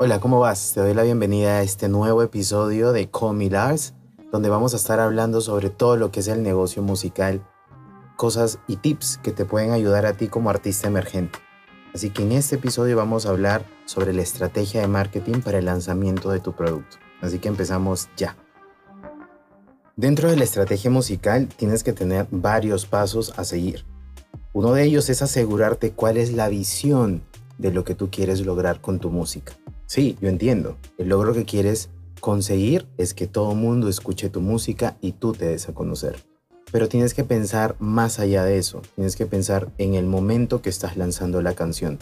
Hola, ¿cómo vas? Te doy la bienvenida a este nuevo episodio de Call Me Lars, donde vamos a estar hablando sobre todo lo que es el negocio musical, cosas y tips que te pueden ayudar a ti como artista emergente. Así que en este episodio vamos a hablar sobre la estrategia de marketing para el lanzamiento de tu producto. Así que empezamos ya. Dentro de la estrategia musical tienes que tener varios pasos a seguir. Uno de ellos es asegurarte cuál es la visión de lo que tú quieres lograr con tu música. Sí, yo entiendo. El logro que quieres conseguir es que todo mundo escuche tu música y tú te des a conocer. Pero tienes que pensar más allá de eso. Tienes que pensar en el momento que estás lanzando la canción.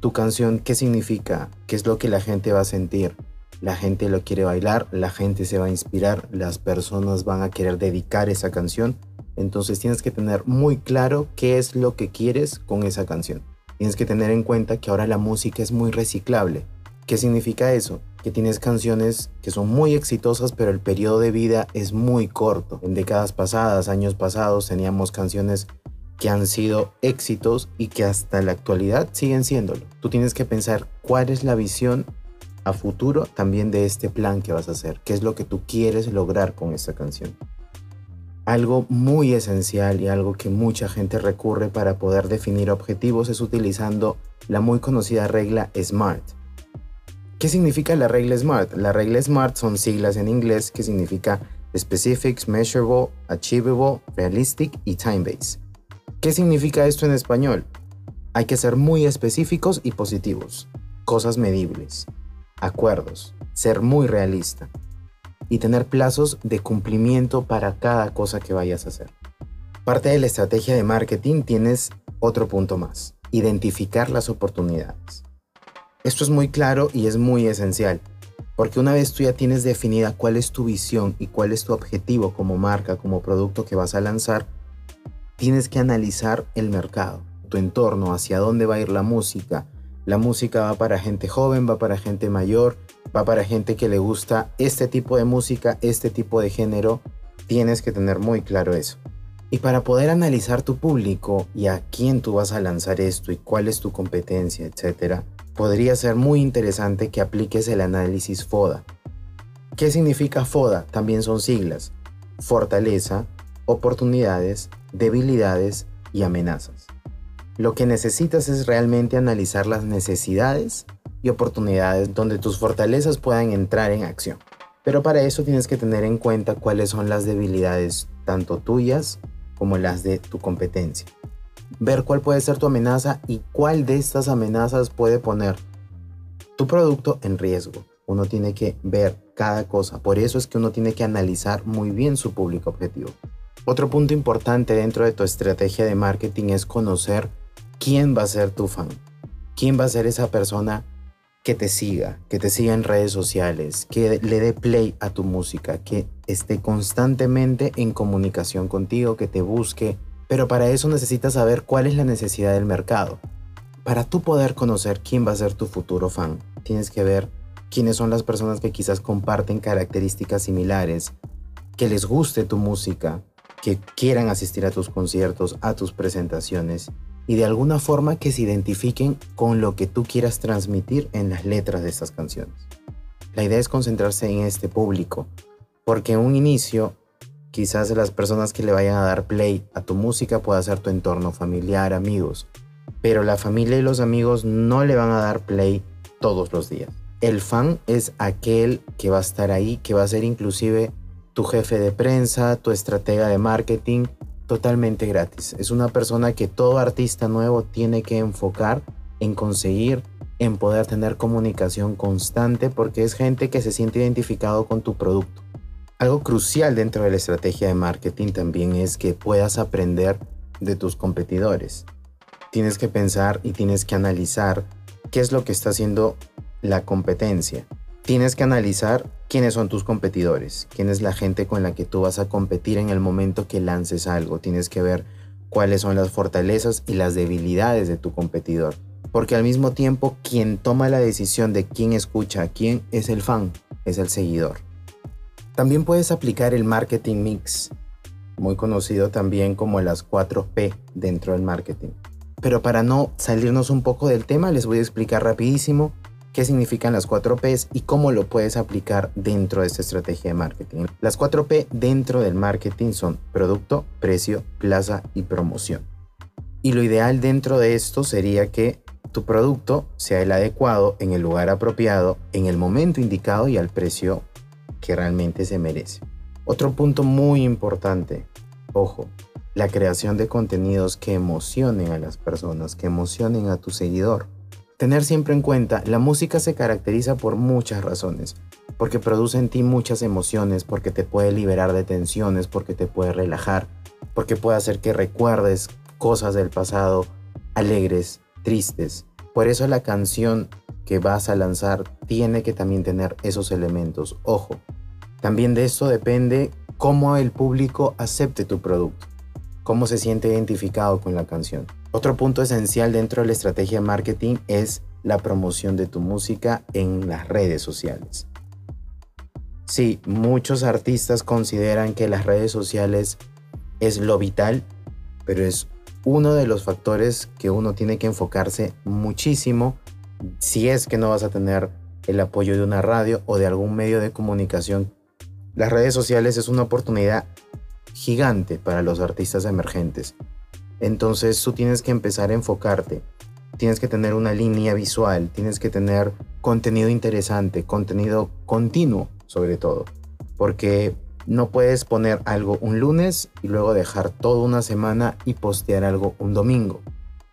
Tu canción, ¿qué significa? ¿Qué es lo que la gente va a sentir? La gente lo quiere bailar, la gente se va a inspirar, las personas van a querer dedicar esa canción. Entonces tienes que tener muy claro qué es lo que quieres con esa canción. Tienes que tener en cuenta que ahora la música es muy reciclable. ¿Qué significa eso? Que tienes canciones que son muy exitosas, pero el periodo de vida es muy corto. En décadas pasadas, años pasados, teníamos canciones que han sido éxitos y que hasta la actualidad siguen siéndolo. Tú tienes que pensar cuál es la visión a futuro también de este plan que vas a hacer, qué es lo que tú quieres lograr con esta canción. Algo muy esencial y algo que mucha gente recurre para poder definir objetivos es utilizando la muy conocida regla SMART. ¿Qué significa la regla SMART? La regla SMART son siglas en inglés que significa Specifics, Measurable, Achievable, Realistic y Time-Based. ¿Qué significa esto en español? Hay que ser muy específicos y positivos, cosas medibles, acuerdos, ser muy realista y tener plazos de cumplimiento para cada cosa que vayas a hacer. Parte de la estrategia de marketing tienes otro punto más, identificar las oportunidades. Esto es muy claro y es muy esencial, porque una vez tú ya tienes definida cuál es tu visión y cuál es tu objetivo como marca, como producto que vas a lanzar, tienes que analizar el mercado, tu entorno, hacia dónde va a ir la música. La música va para gente joven, va para gente mayor, va para gente que le gusta este tipo de música, este tipo de género. Tienes que tener muy claro eso. Y para poder analizar tu público y a quién tú vas a lanzar esto y cuál es tu competencia, etcétera, podría ser muy interesante que apliques el análisis FODA. ¿Qué significa FODA? También son siglas. Fortaleza, oportunidades, debilidades y amenazas. Lo que necesitas es realmente analizar las necesidades y oportunidades donde tus fortalezas puedan entrar en acción. Pero para eso tienes que tener en cuenta cuáles son las debilidades tanto tuyas como las de tu competencia ver cuál puede ser tu amenaza y cuál de estas amenazas puede poner tu producto en riesgo. Uno tiene que ver cada cosa, por eso es que uno tiene que analizar muy bien su público objetivo. Otro punto importante dentro de tu estrategia de marketing es conocer quién va a ser tu fan, quién va a ser esa persona que te siga, que te siga en redes sociales, que le dé play a tu música, que esté constantemente en comunicación contigo, que te busque, pero para eso necesitas saber cuál es la necesidad del mercado. Para tú poder conocer quién va a ser tu futuro fan, tienes que ver quiénes son las personas que quizás comparten características similares, que les guste tu música, que quieran asistir a tus conciertos, a tus presentaciones y de alguna forma que se identifiquen con lo que tú quieras transmitir en las letras de estas canciones. La idea es concentrarse en este público, porque en un inicio Quizás las personas que le vayan a dar play a tu música pueda ser tu entorno familiar, amigos, pero la familia y los amigos no le van a dar play todos los días. El fan es aquel que va a estar ahí, que va a ser inclusive tu jefe de prensa, tu estratega de marketing, totalmente gratis. Es una persona que todo artista nuevo tiene que enfocar en conseguir, en poder tener comunicación constante, porque es gente que se siente identificado con tu producto. Algo crucial dentro de la estrategia de marketing también es que puedas aprender de tus competidores. Tienes que pensar y tienes que analizar qué es lo que está haciendo la competencia. Tienes que analizar quiénes son tus competidores, quién es la gente con la que tú vas a competir en el momento que lances algo. Tienes que ver cuáles son las fortalezas y las debilidades de tu competidor. Porque al mismo tiempo, quien toma la decisión de quién escucha a quién es el fan, es el seguidor. También puedes aplicar el marketing mix, muy conocido también como las 4P dentro del marketing. Pero para no salirnos un poco del tema, les voy a explicar rapidísimo qué significan las 4 Ps y cómo lo puedes aplicar dentro de esta estrategia de marketing. Las 4 P dentro del marketing son producto, precio, plaza y promoción. Y lo ideal dentro de esto sería que tu producto sea el adecuado en el lugar apropiado, en el momento indicado y al precio que realmente se merece. Otro punto muy importante, ojo, la creación de contenidos que emocionen a las personas, que emocionen a tu seguidor. Tener siempre en cuenta, la música se caracteriza por muchas razones, porque produce en ti muchas emociones, porque te puede liberar de tensiones, porque te puede relajar, porque puede hacer que recuerdes cosas del pasado alegres, tristes. Por eso la canción que vas a lanzar tiene que también tener esos elementos. Ojo, también de esto depende cómo el público acepte tu producto, cómo se siente identificado con la canción. Otro punto esencial dentro de la estrategia de marketing es la promoción de tu música en las redes sociales. Sí, muchos artistas consideran que las redes sociales es lo vital, pero es uno de los factores que uno tiene que enfocarse muchísimo si es que no vas a tener el apoyo de una radio o de algún medio de comunicación. Las redes sociales es una oportunidad gigante para los artistas emergentes. Entonces tú tienes que empezar a enfocarte. Tienes que tener una línea visual, tienes que tener contenido interesante, contenido continuo sobre todo. Porque no puedes poner algo un lunes y luego dejar toda una semana y postear algo un domingo.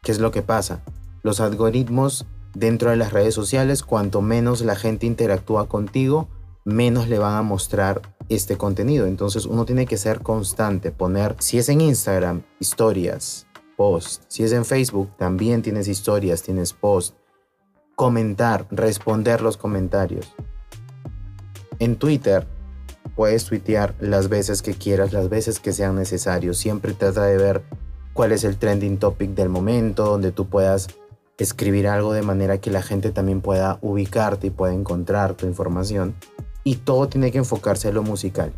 ¿Qué es lo que pasa? Los algoritmos dentro de las redes sociales, cuanto menos la gente interactúa contigo, menos le van a mostrar este contenido. Entonces uno tiene que ser constante, poner, si es en Instagram, historias, post. Si es en Facebook, también tienes historias, tienes post. Comentar, responder los comentarios. En Twitter, puedes tuitear las veces que quieras, las veces que sean necesarios. Siempre trata de ver cuál es el trending topic del momento, donde tú puedas escribir algo de manera que la gente también pueda ubicarte y pueda encontrar tu información. Y todo tiene que enfocarse en lo musical.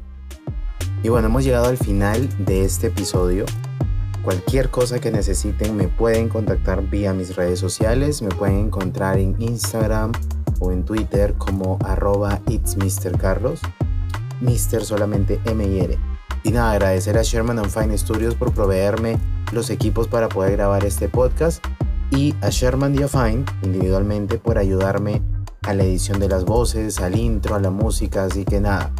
Y bueno, hemos llegado al final de este episodio. Cualquier cosa que necesiten me pueden contactar vía mis redes sociales. Me pueden encontrar en Instagram o en Twitter como arroba it's Mr. Carlos. Mr. solamente. Y nada, agradecer a Sherman and Fine Studios por proveerme los equipos para poder grabar este podcast y a Sherman y a Fine individualmente por ayudarme a la edición de las voces, al intro, a la música, así que nada,